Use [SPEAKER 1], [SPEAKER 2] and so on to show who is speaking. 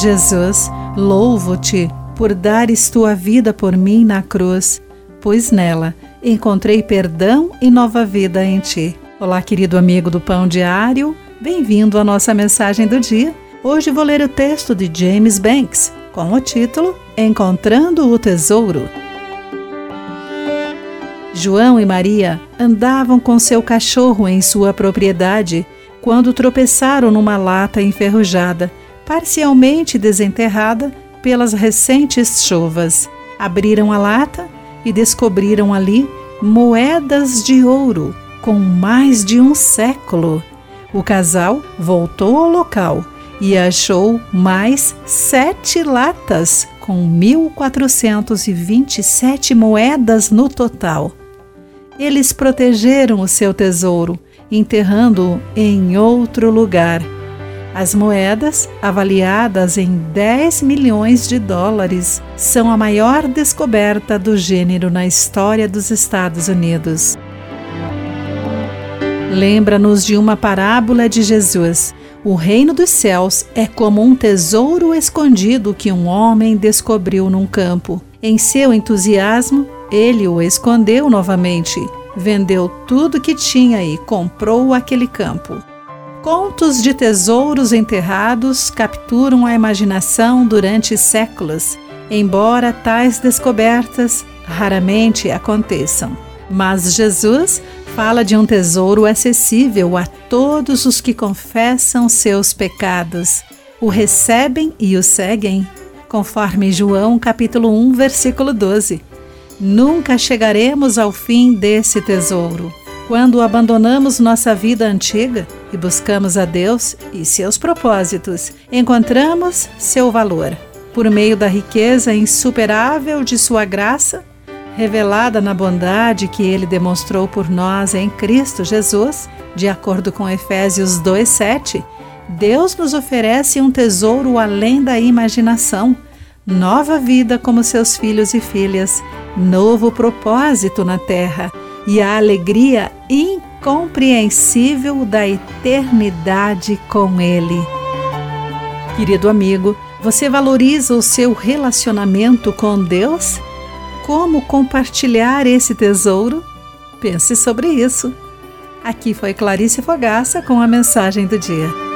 [SPEAKER 1] Jesus, louvo-te por dares tua vida por mim na cruz, pois nela encontrei perdão e nova vida em ti. Olá, querido amigo do Pão Diário, bem-vindo à nossa mensagem do dia. Hoje vou ler o texto de James Banks com o título Encontrando o Tesouro. João e Maria andavam com seu cachorro em sua propriedade quando tropeçaram numa lata enferrujada, parcialmente desenterrada pelas recentes chuvas. Abriram a lata e descobriram ali moedas de ouro com mais de um século. O casal voltou ao local e achou mais sete latas com 1.427 moedas no total. Eles protegeram o seu tesouro, enterrando-o em outro lugar. As moedas, avaliadas em 10 milhões de dólares, são a maior descoberta do gênero na história dos Estados Unidos. Lembra-nos de uma parábola de Jesus. O reino dos céus é como um tesouro escondido que um homem descobriu num campo. Em seu entusiasmo, ele o escondeu novamente, vendeu tudo que tinha e comprou aquele campo. Contos de tesouros enterrados capturam a imaginação durante séculos, embora tais descobertas raramente aconteçam. Mas Jesus fala de um tesouro acessível a todos os que confessam seus pecados, o recebem e o seguem, conforme João capítulo 1, versículo 12. Nunca chegaremos ao fim desse tesouro. Quando abandonamos nossa vida antiga e buscamos a Deus e seus propósitos, encontramos seu valor. Por meio da riqueza insuperável de sua graça, revelada na bondade que ele demonstrou por nós em Cristo Jesus, de acordo com Efésios 2:7, Deus nos oferece um tesouro além da imaginação, nova vida como seus filhos e filhas novo propósito na terra e a alegria incompreensível da eternidade com Ele. Querido amigo, você valoriza o seu relacionamento com Deus? Como compartilhar esse tesouro? Pense sobre isso. Aqui foi Clarice Fogaça com a mensagem do dia.